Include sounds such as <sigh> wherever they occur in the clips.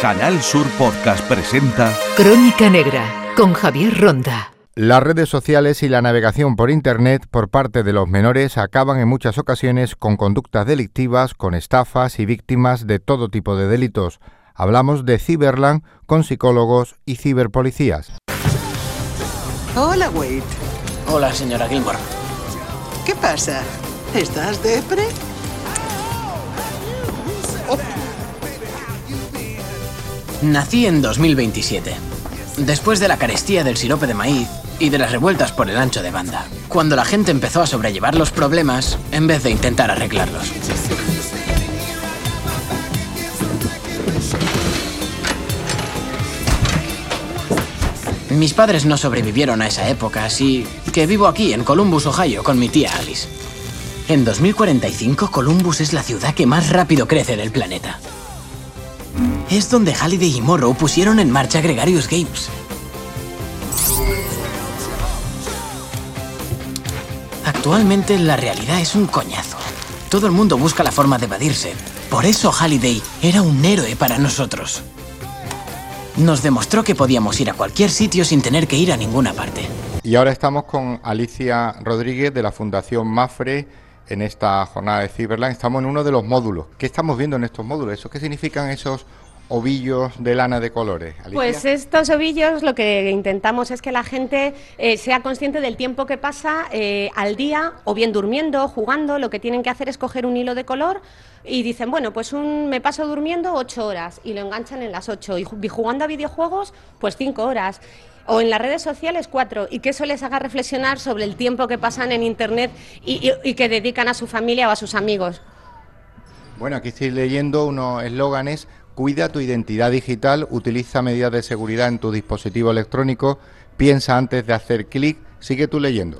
Canal Sur Podcast presenta Crónica Negra con Javier Ronda. Las redes sociales y la navegación por Internet por parte de los menores acaban en muchas ocasiones con conductas delictivas, con estafas y víctimas de todo tipo de delitos. Hablamos de Ciberland con psicólogos y ciberpolicías. Hola, Wade. Hola, señora Gilmore. ¿Qué pasa? ¿Estás depre? Nací en 2027, después de la carestía del sirope de maíz y de las revueltas por el ancho de banda, cuando la gente empezó a sobrellevar los problemas en vez de intentar arreglarlos. Mis padres no sobrevivieron a esa época, así que vivo aquí, en Columbus, Ohio, con mi tía Alice. En 2045, Columbus es la ciudad que más rápido crece del planeta. Es donde Halliday y Morrow pusieron en marcha Gregarious Games. Actualmente la realidad es un coñazo. Todo el mundo busca la forma de evadirse. Por eso Halliday era un héroe para nosotros. Nos demostró que podíamos ir a cualquier sitio sin tener que ir a ninguna parte. Y ahora estamos con Alicia Rodríguez de la Fundación Mafre en esta jornada de Cyberland. Estamos en uno de los módulos. ¿Qué estamos viendo en estos módulos? ¿Eso qué significan esos ovillos de lana de colores? Alicia? Pues estos ovillos lo que intentamos es que la gente eh, sea consciente del tiempo que pasa eh, al día, o bien durmiendo, jugando. Lo que tienen que hacer es coger un hilo de color y dicen, bueno, pues un, me paso durmiendo ocho horas y lo enganchan en las ocho. Y ju- jugando a videojuegos, pues cinco horas. O en las redes sociales, cuatro. Y que eso les haga reflexionar sobre el tiempo que pasan en Internet y, y- y que dedican a su familia o a sus amigos. Bueno, aquí estoy leyendo unos eslóganes. Cuida tu identidad digital, utiliza medidas de seguridad en tu dispositivo electrónico, piensa antes de hacer clic. Sigue tú leyendo.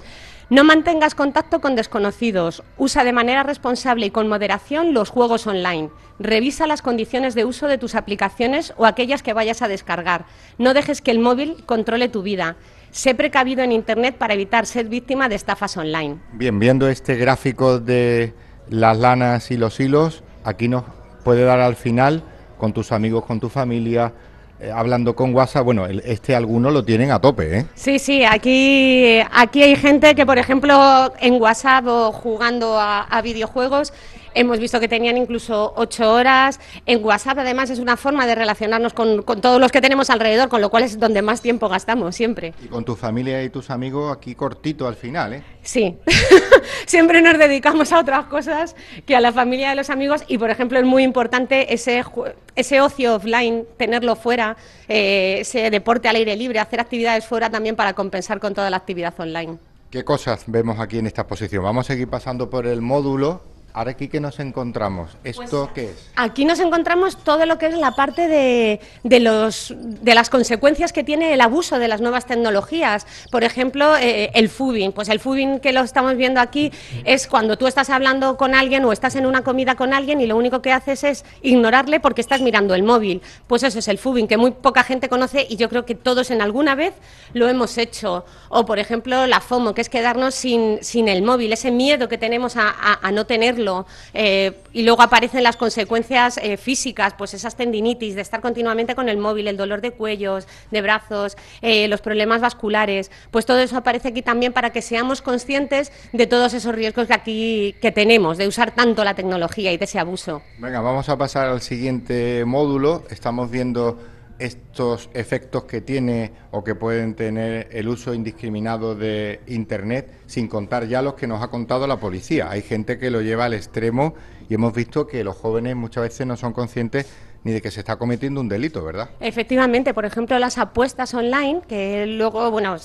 No mantengas contacto con desconocidos. Usa de manera responsable y con moderación los juegos online. Revisa las condiciones de uso de tus aplicaciones o aquellas que vayas a descargar. No dejes que el móvil controle tu vida. Sé precavido en Internet para evitar ser víctima de estafas online. Bien, viendo este gráfico de las lanas y los hilos, aquí nos puede dar al final, con tus amigos, con tu familia, eh, hablando con WhatsApp. Bueno, este algunos lo tienen a tope, ¿eh? Sí, sí, aquí, aquí hay gente que, por ejemplo, en WhatsApp o jugando a, a videojuegos, hemos visto que tenían incluso ocho horas. En WhatsApp, además, es una forma de relacionarnos con, con todos los que tenemos alrededor, con lo cual es donde más tiempo gastamos, siempre. Y con tu familia y tus amigos aquí cortito al final, ¿eh? Sí, <laughs> siempre nos dedicamos a otras cosas que a la familia de los amigos y, por ejemplo, es muy importante ese ocio offline, tenerlo fuera, eh, ese deporte al aire libre, hacer actividades fuera también para compensar con toda la actividad online. ¿Qué cosas vemos aquí en esta exposición? Vamos a seguir pasando por el módulo. Ahora aquí que nos encontramos. ¿Esto qué es? Aquí nos encontramos todo lo que es la parte de, de los, de las consecuencias que tiene el abuso de las nuevas tecnologías. Por ejemplo, eh, el fubing. Pues el fubing que lo estamos viendo aquí es cuando tú estás hablando con alguien o estás en una comida con alguien y lo único que haces es ignorarle porque estás mirando el móvil. Pues eso es el fubing, que muy poca gente conoce y yo creo que todos en alguna vez lo hemos hecho. O, por ejemplo, la FOMO, que es quedarnos sin, sin el móvil, ese miedo que tenemos a, a- a no tenerlo. Eh, y luego aparecen las consecuencias eh, físicas, pues esas tendinitis, de estar continuamente con el móvil, el dolor de cuellos, de brazos, eh, los problemas vasculares. Pues todo eso aparece aquí también para que seamos conscientes de todos esos riesgos que aquí que tenemos, de usar tanto la tecnología y de ese abuso. Venga, vamos a pasar al siguiente módulo. Estamos viendo estos efectos que tiene o que pueden tener el uso indiscriminado de Internet, sin contar ya los que nos ha contado la policía. Hay gente que lo lleva al extremo y hemos visto que los jóvenes muchas veces no son conscientes ni de que se está cometiendo un delito, ¿verdad? Efectivamente, por ejemplo, las apuestas online, que luego, bueno,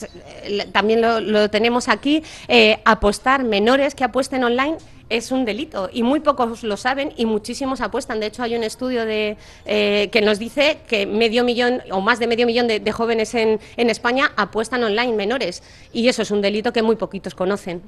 también lo, lo tenemos aquí, eh, apostar menores que apuesten online es un delito y muy pocos lo saben y muchísimos apuestan. De hecho, hay un estudio de, eh, que nos dice que medio millón o más de medio millón de, jóvenes en, en España apuestan online menores y eso es un delito que muy poquitos conocen.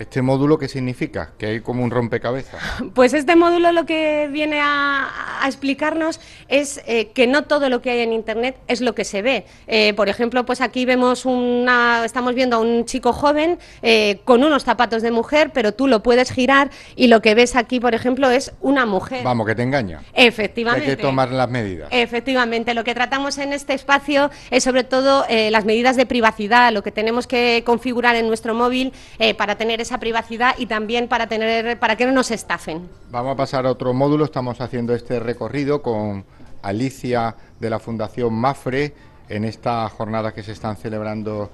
¿Este módulo qué significa? Que hay como un rompecabezas. <laughs> Pues este módulo lo que viene a, a explicarnos es eh, que no todo lo que hay en Internet es lo que se ve. Eh, por ejemplo, pues aquí vemos una, estamos viendo a un chico joven eh, con unos zapatos de mujer, pero tú lo puedes girar y lo que ves aquí, por ejemplo, es una mujer. Vamos, que te engaña. Efectivamente. Hay que tomar las medidas. Efectivamente, lo que tratamos en este espacio es sobre todo las medidas de privacidad, lo que tenemos que configurar en nuestro móvil para tener esa privacidad y también para tener para que no nos estafen. Vamos a pasar a otro módulo. Estamos haciendo este recorrido con Alicia de la Fundación Mafre en estas jornadas que se están celebrando,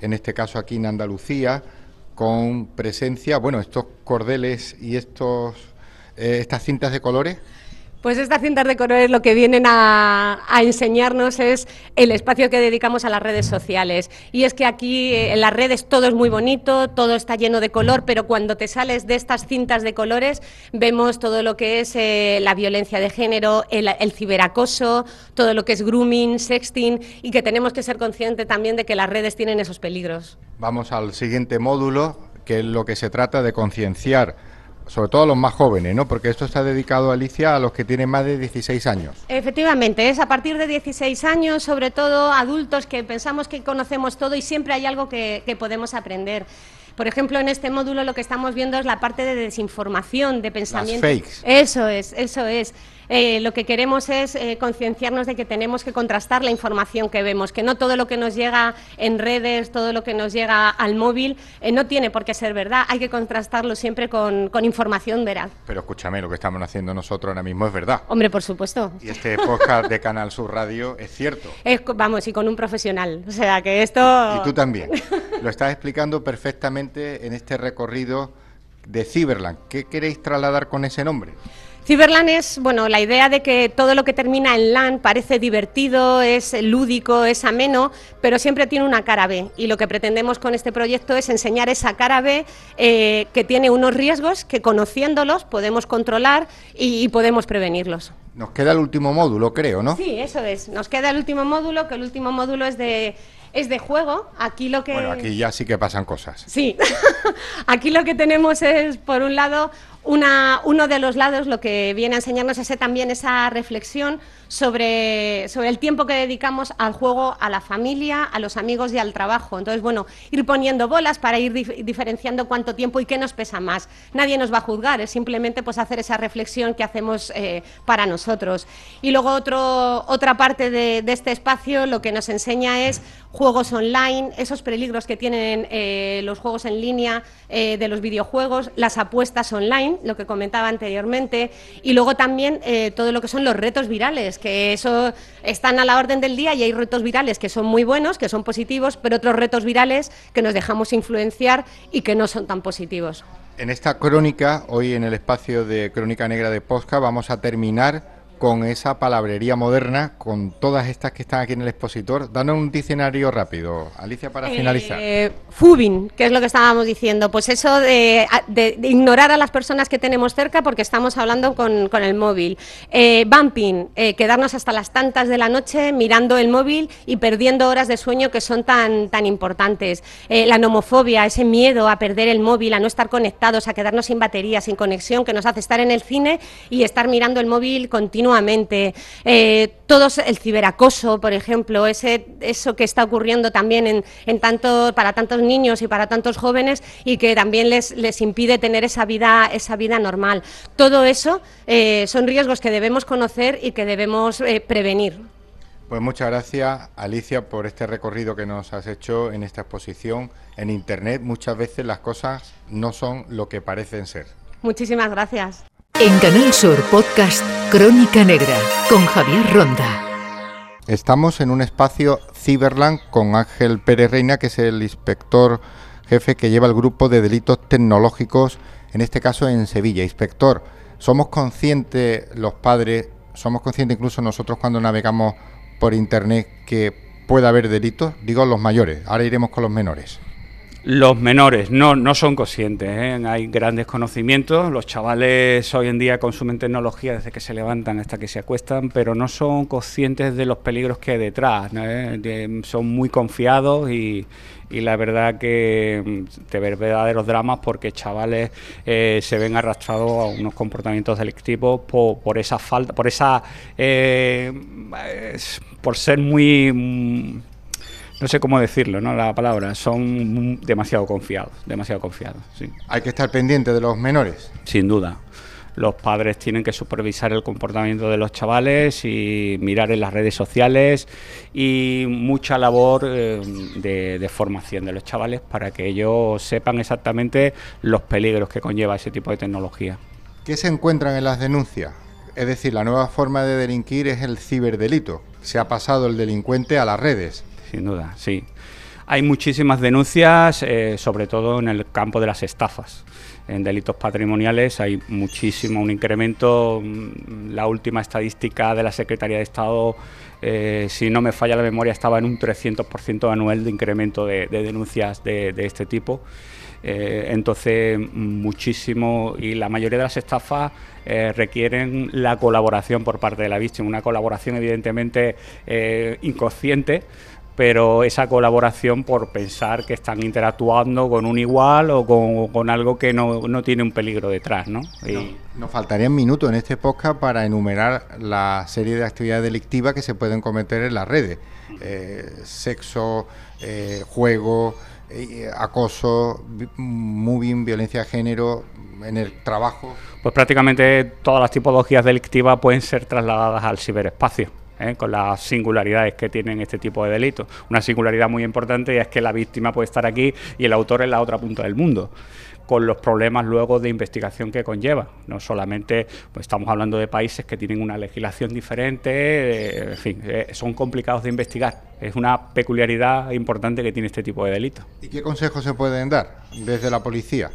en este caso aquí en Andalucía, con presencia, bueno, estos cordeles y estos eh, estas cintas de colores. Pues estas cintas de colores lo que vienen a, enseñarnos es el espacio que dedicamos a las redes sociales. Y es que aquí eh, en las redes todo es muy bonito, todo está lleno de color, pero cuando te sales de estas cintas de colores vemos todo lo que es eh, la violencia de género, el, el, ciberacoso, todo lo que es grooming, sexting y que tenemos que ser conscientes también de que las redes tienen esos peligros. Vamos al siguiente módulo, que es lo que se trata de concienciar sobre todo a los más jóvenes, ¿no? Porque esto está dedicado, Alicia, a los que tienen más de 16 años. Efectivamente, es a partir de 16 años, sobre todo adultos que pensamos que conocemos todo y siempre hay algo que, que podemos aprender. Por ejemplo, en este módulo lo que estamos viendo es la parte de desinformación, de pensamiento. Las fakes. Eso es, eso es. Eh, lo que queremos es eh, concienciarnos de que tenemos que contrastar la información que vemos, que no todo lo que nos llega en redes, todo lo que nos llega al móvil, eh, no tiene por qué ser verdad, hay que contrastarlo siempre con, con, información veraz. Pero escúchame, lo que estamos haciendo nosotros ahora mismo es verdad. Hombre, por supuesto. Y este podcast de Canal Sur Radio es cierto. Es, vamos, y con un profesional, o sea que esto... Y tú también. lo estás explicando perfectamente en este recorrido de Cyberland. ¿Qué queréis trasladar con ese nombre? Cyberland es, bueno, la idea de que todo lo que termina en LAN parece divertido, es lúdico, es ameno, pero siempre tiene una cara B. Y lo que pretendemos con este proyecto es enseñar esa cara B eh, que tiene unos riesgos que conociéndolos podemos controlar y, y podemos prevenirlos. Nos queda el último módulo, creo, ¿no? Sí, eso es. Nos queda el último módulo, que el último módulo es de es de juego. Aquí lo que. Bueno, aquí ya sí que pasan cosas. Sí. <laughs> aquí lo que tenemos es, por un lado, una, uno de los lados lo que viene a enseñarnos es también esa reflexión sobre, el tiempo que dedicamos al juego, a la familia, a los amigos y al trabajo. Entonces, bueno, ir poniendo bolas para ir dif diferenciando cuánto tiempo y qué nos pesa más. Nadie nos va a juzgar, es simplemente pues, hacer esa reflexión que hacemos eh, para nosotros. Y luego otro, otra parte de, de, este espacio lo que nos enseña es juegos online, esos peligros que tienen eh, los juegos en línea eh, de los videojuegos, las apuestas online, lo que comentaba anteriormente, y luego también eh, todo lo que son los retos virales, que eso están a la orden del día y hay retos virales que son muy buenos, que son positivos, pero otros retos virales que nos dejamos influenciar y que no son tan positivos. En esta crónica, hoy en el espacio de Crónica Negra de Posca, vamos a terminar con esa palabrería moderna, con todas estas que están aquí en el expositor. Danos un diccionario rápido, Alicia, para eh, finalizar. Fubing, que es lo que estábamos diciendo, pues eso de, de, de, ignorar a las personas que tenemos cerca porque estamos hablando con, con el móvil. Eh, bumping, eh, quedarnos hasta las tantas de la noche mirando el móvil y perdiendo horas de sueño que son tan, tan importantes. Eh, la nomofobia, ese miedo a perder el móvil, a no estar conectados, a quedarnos sin batería, sin conexión, que nos hace estar en el cine y estar mirando el móvil continuamente continuamente. Eh, todos el ciberacoso, por ejemplo, ese, eso que está ocurriendo también en, en tanto, para tantos niños y para tantos jóvenes y que también les, les impide tener esa vida, esa vida normal. Todo eso eh, son riesgos que debemos conocer y que debemos eh, prevenir. Pues muchas gracias, Alicia, por este recorrido que nos has hecho en esta exposición en Internet. Muchas veces las cosas no son lo que parecen ser. Muchísimas gracias. En Canal Sur Podcast Crónica Negra con Javier Ronda. Estamos en un espacio Cyberland con Ángel Pérez Reina, que es el inspector jefe que lleva el grupo de delitos tecnológicos, en este caso en Sevilla. Inspector, ¿somos conscientes los padres, somos conscientes incluso nosotros cuando navegamos por Internet que puede haber delitos? Digo los mayores, ahora iremos con los menores. Los menores no, no son conscientes, ¿eh? hay grandes conocimientos, los chavales hoy en día consumen tecnología desde que se levantan hasta que se acuestan, pero no son conscientes de los peligros que hay detrás. ¿Eh? Son muy confiados y, y la verdad que mm, te ven verdaderos dramas porque chavales eh, se ven arrastrados a unos comportamientos delictivos por, por esa falta, por esa, eh, por ser muy... no sé cómo decirlo, ¿no? La palabra, son demasiado confiados, demasiado confiados, sí. Hay que estar pendiente de los menores. Sin duda. Los padres tienen que supervisar el comportamiento de los chavales y mirar en las redes sociales y mucha labor eh, de, de formación de los chavales para que ellos sepan exactamente los peligros que conlleva ese tipo de tecnología. ¿Qué se encuentran en las denuncias? Es decir, la nueva forma de delinquir es el ciberdelito. Se ha pasado el delincuente a las redes. Sin duda, sí. Hay muchísimas denuncias, eh, sobre todo en el campo de las estafas. En delitos patrimoniales hay muchísimo, un incremento. mm, La última estadística de la Secretaría de Estado, eh, si no me falla la memoria, estaba en un 300% anual de incremento de, de denuncias de, este tipo. Eh, entonces, muchísimo, y la mayoría de las estafas requieren la colaboración por parte de la víctima, una colaboración evidentemente inconsciente, pero esa colaboración por pensar que están interactuando con un igual o con, con algo que no, no tiene un peligro detrás, ¿no? Y- Nos faltarían minutos en este podcast para enumerar la serie de actividades delictivas que se pueden cometer en las redes. Eh, sexo, eh, juego, eh, acoso, vi- moving, violencia de género, en el trabajo. pues prácticamente todas las tipologías delictivas pueden ser trasladadas al ciberespacio. ¿Eh? con las singularidades que tienen este tipo de delitos. Una singularidad muy importante es que la víctima puede estar aquí y el autor en la otra punta del mundo con los problemas luego de investigación que conlleva. No solamente pues estamos hablando de países que tienen una legislación diferente, eh, en fin, eh, son complicados de investigar. Es una peculiaridad importante que tiene este tipo de delitos. ¿Y qué consejos se pueden dar desde la policía?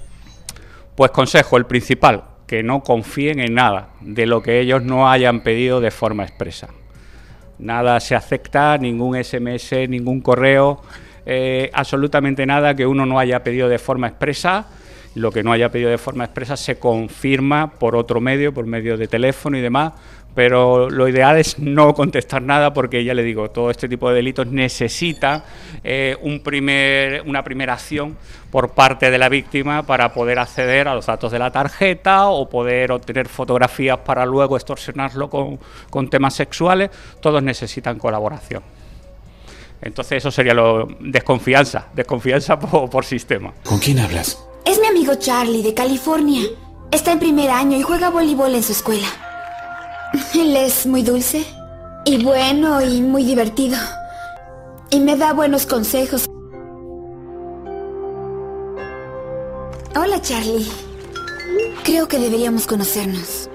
Pues consejo, el principal, que no confíen en nada de lo que ellos no hayan pedido de forma expresa. Nada se acepta, ningún SMS, ningún correo, eh, absolutamente nada que uno no haya pedido de forma expresa. Lo que no haya pedido de forma expresa se confirma por otro medio, por medio de teléfono y demás, pero lo ideal es no contestar nada porque ya le digo, todo este tipo de delitos necesita eh, un primer, una primera acción por parte de la víctima para poder acceder a los datos de la tarjeta o poder obtener fotografías para luego extorsionarlo con, con temas sexuales. Todos necesitan colaboración. Entonces eso sería lo desconfianza, desconfianza <laughs> por, por sistema. ¿Con quién hablas? Es mi amigo Charlie de California. Está en primer año y juega voleibol en su escuela. Él es muy dulce y bueno y muy divertido. Y me da buenos consejos. Hola Charlie. Creo que deberíamos conocernos.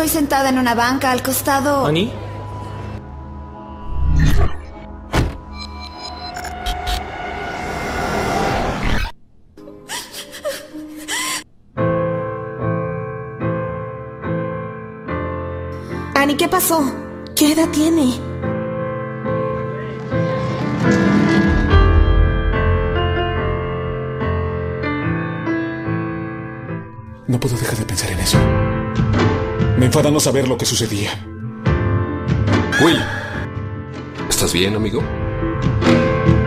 Estoy sentada en una banca al costado. ¿Ani? Annie, ¿qué pasó? ¿Qué edad tiene? No puedo dejar de pensar en eso. Me enfada no saber lo que sucedía. Will, ¿estás bien, amigo?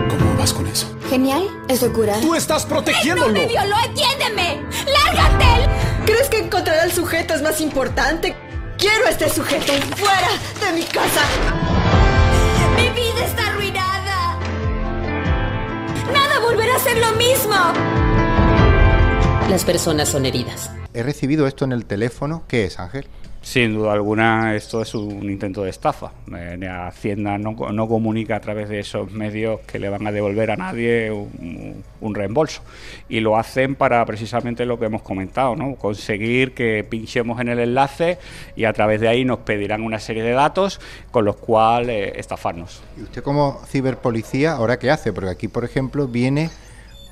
¿Cómo vas con eso? Genial, estoy curada. ¡Tú estás protegiéndolo! violó! ¡Entiéndeme! ¡Lárgate! ¿Crees que encontrar al sujeto es más importante? Quiero a este sujeto fuera de mi casa. ¡Mi vida está arruinada! ¡Nada volverá a ser lo mismo! Las personas son heridas. He recibido esto en el teléfono. ¿Qué es, Ángel? Sin duda alguna, esto es un intento de estafa. Eh, Hacienda no, no comunica a través de esos medios que le van a devolver a nadie un, un reembolso. Y lo hacen para precisamente lo que hemos comentado, ¿no? conseguir que pinchemos en el enlace y a través de ahí nos pedirán una serie de datos con los cuales eh, estafarnos. ¿Y usted como ciberpolicía, ahora qué hace? Porque aquí, por ejemplo, viene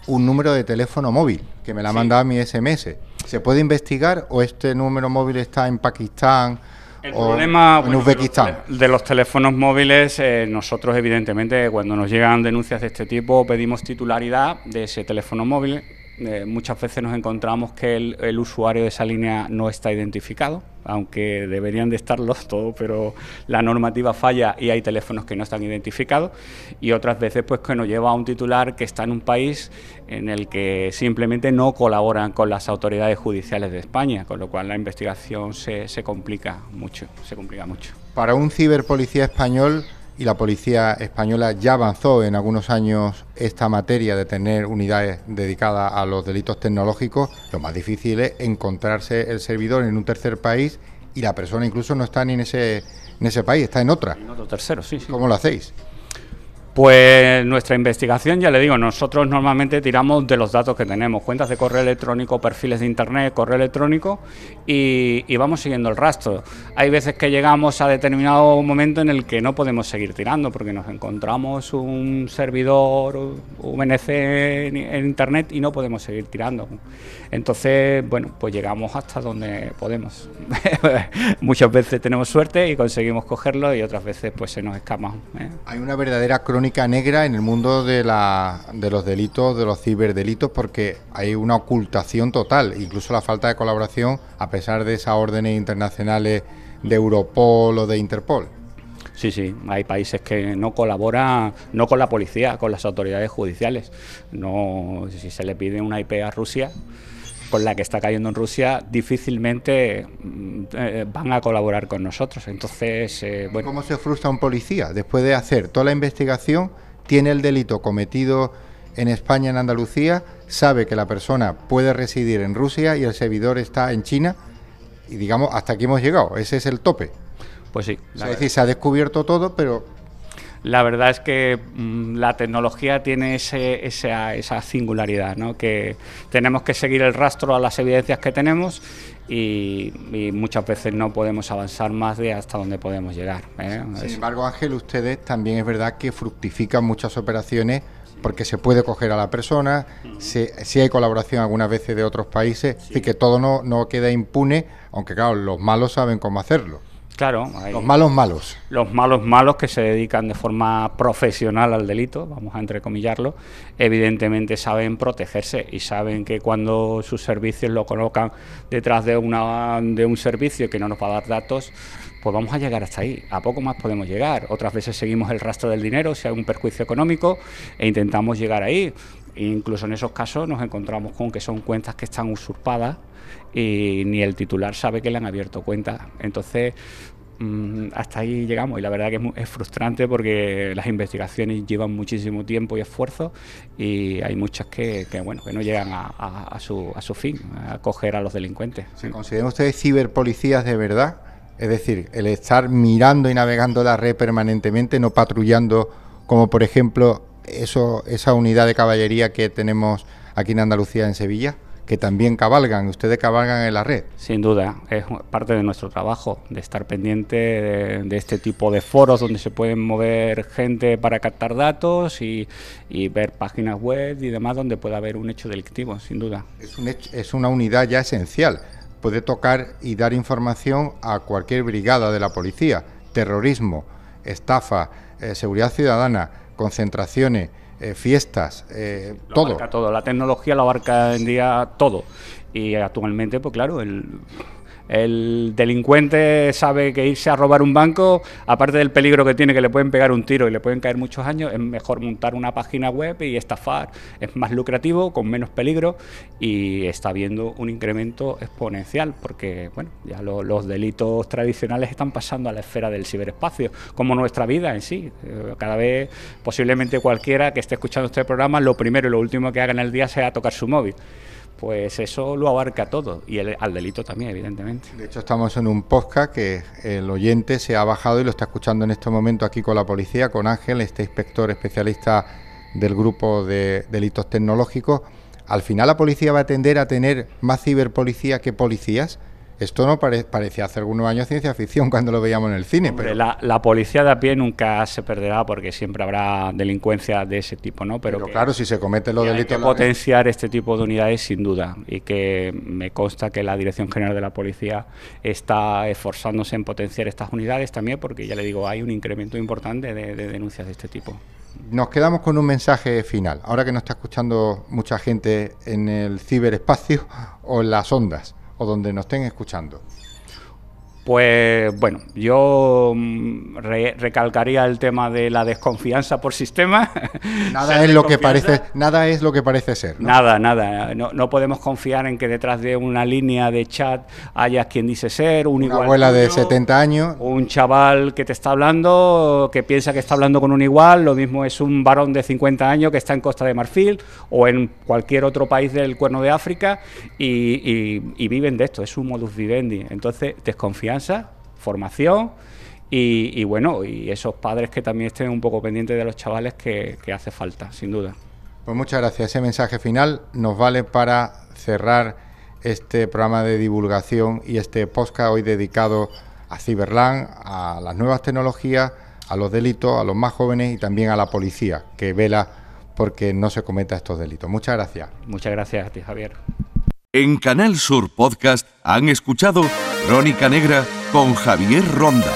un número de teléfono móvil que me la ha mandado a mi SMS. ¿Se puede investigar o este número móvil está en Pakistán El o problema en bueno, Uzbekistán. De, los, de los teléfonos móviles, eh, nosotros evidentemente cuando nos llegan denuncias de este tipo pedimos titularidad de ese teléfono móvil. Eh, muchas veces nos encontramos que el, usuario de esa línea no está identificado, aunque deberían de estarlo <laughs> todos, pero la normativa falla y hay teléfonos que no están identificados. Y otras veces pues que nos lleva a un titular que está en un país en el que simplemente no colaboran con las autoridades judiciales de España, con lo cual la investigación se, se complica mucho, se complica mucho. Para un ciberpolicía español, y la policía española ya avanzó en algunos años esta materia de tener unidades dedicadas a los delitos tecnológicos, lo más difícil es encontrarse el servidor en un tercer país y la persona incluso no está ni en ese, en ese país, está en otra. En otro tercero, sí, sí. ¿Cómo lo hacéis? Pues nuestra investigación, ya le digo, nosotros normalmente tiramos de los datos que tenemos, cuentas de correo electrónico, perfiles de internet, correo electrónico y, vamos siguiendo el rastro. Hay veces que llegamos a determinado momento en el que no podemos seguir tirando porque nos encontramos un servidor VNC en, en internet y no podemos seguir tirando. Entonces, bueno, pues llegamos hasta donde podemos. <laughs> Muchas veces tenemos suerte y conseguimos cogerlo y otras veces pues se nos escapa. ¿eh? Hay una verdadera crónica negra en el mundo de, la, de los delitos, de los ciberdelitos, porque hay una ocultación total, incluso la falta de colaboración, a pesar de esas órdenes internacionales de Europol o de Interpol. Sí, sí, hay países que no colaboran, no con la policía, con las autoridades judiciales. No, si se le pide una IP a Rusia, con la que está cayendo en Rusia, difícilmente mm, eh, van a colaborar con nosotros. Entonces, eh, bueno. ¿Cómo se frustra un policía después de hacer toda la investigación? Tiene el delito cometido en España, en Andalucía, sabe que la persona puede residir en Rusia y el servidor está en China y digamos, hasta aquí hemos llegado, ese es el tope. Pues sí. O sea, es decir, se ha descubierto todo, pero La verdad es que mm, la tecnología tiene ese- esa, esa singularidad, ¿no? que tenemos que seguir el rastro a las evidencias que tenemos y, y muchas veces no podemos avanzar más de hasta donde podemos llegar. ¿eh? Sin embargo, Ángel, ustedes también es verdad que fructifican muchas operaciones porque se puede coger a la persona, si hay colaboración algunas veces de otros países, y que todo no, no queda impune, aunque claro, los malos saben cómo hacerlo. Claro, hay Los malos malos. los malos malos que se dedican de forma profesional al delito, vamos a entrecomillarlo, evidentemente saben protegerse y saben que cuando sus servicios lo colocan detrás de, una, de un servicio que no nos va a dar datos, pues vamos a llegar hasta ahí. A poco más podemos llegar. Otras veces seguimos el rastro del dinero, si hay un perjuicio económico, e intentamos llegar ahí. Incluso en esos casos nos encontramos con que son cuentas que están usurpadas y ni el titular sabe que le han abierto cuenta. Entonces, mm, hasta ahí llegamos y la verdad que es, frustrante porque las investigaciones llevan muchísimo tiempo y esfuerzo y hay muchas que, bueno que no llegan a- a su, a su fin, a coger a los delincuentes. ¿Se consideran ustedes ciberpolicías de verdad? Es decir, el estar mirando y navegando la red permanentemente, no patrullando, como por ejemplo eso, esa unidad de caballería que tenemos aquí en Andalucía, en Sevilla, que también cabalgan, ustedes cabalgan en la red. Sin duda, es parte de nuestro trabajo, de estar pendiente de, de este tipo de foros donde se pueden mover gente para captar datos y, y ver páginas web y demás donde pueda haber un hecho delictivo, sin duda. Es, un hecho- es una unidad ya esencial. Puede tocar y dar información a cualquier brigada de la policía. Terrorismo, estafa, eh, seguridad ciudadana, concentraciones, eh, fiestas, eh, Lo todo. abarca todo, la tecnología lo abarca en día todo. Y actualmente, pues claro, el, el delincuente sabe que irse a robar un banco, aparte del peligro que tiene, que le pueden pegar un tiro y le pueden caer muchos años, es mejor montar una página web y estafar. Es más lucrativo, con menos peligro y está habiendo un incremento exponencial porque, bueno, ya lo- los delitos tradicionales están pasando a la esfera del ciberespacio, como nuestra vida en sí. Eh, Cada vez, posiblemente cualquiera que esté escuchando este programa, lo primero y lo último que haga en el día sea tocar su móvil. Pues eso lo abarca todo y el- al delito también, evidentemente. De hecho, estamos en un podcast que el oyente se ha bajado y lo está escuchando en este momento aquí con la policía, con Ángel, este inspector especialista del grupo de delitos tecnológicos. Al final la policía va a tender a tener más ciberpolicía que policías. Esto no parecía hace algunos años ciencia ficción cuando lo veíamos en el cine. pero la, policía de a pie nunca se perderá porque siempre habrá delincuencia de ese tipo, ¿no? Pero, claro, si se cometen los delitos... Hay que potenciar este tipo de unidades sin duda y que me consta que la Dirección General de la Policía está esforzándose en potenciar estas unidades también porque ya le digo, hay un incremento importante de denuncias de este tipo nos quedamos con un mensaje final. Ahora que nos está escuchando mucha gente en el ciberespacio o en las ondas, o donde nos estén escuchando. Pues bueno, yo mm, recalcaría el tema de la desconfianza por sistema. Nada <laughs> es lo que parece, nada es lo que parece ser. Nada, nada. No, podemos confiar en que detrás de una línea de chat haya quien dice ser, un una abuela de 70 años, un chaval que te está hablando, que piensa que está hablando con un igual, lo mismo es un varón de 50 años que está en Costa de Marfil o en cualquier otro país del Cuerno de África y, y viven de esto. Es un modus vivendi. Entonces formación y, bueno, y esos padres que también estén un poco pendientes de los chavales que, hace falta, sin duda. Pues muchas gracias. Ese mensaje final nos vale para cerrar este programa de divulgación y este podcast hoy dedicado a Ciberland, a las nuevas tecnologías, a los delitos, a los más jóvenes y también a la policía que vela porque no se cometa estos delitos. Muchas gracias. Muchas gracias a ti, Javier. En Canal Sur Podcast han escuchado Crónica Negra con Javier Ronda.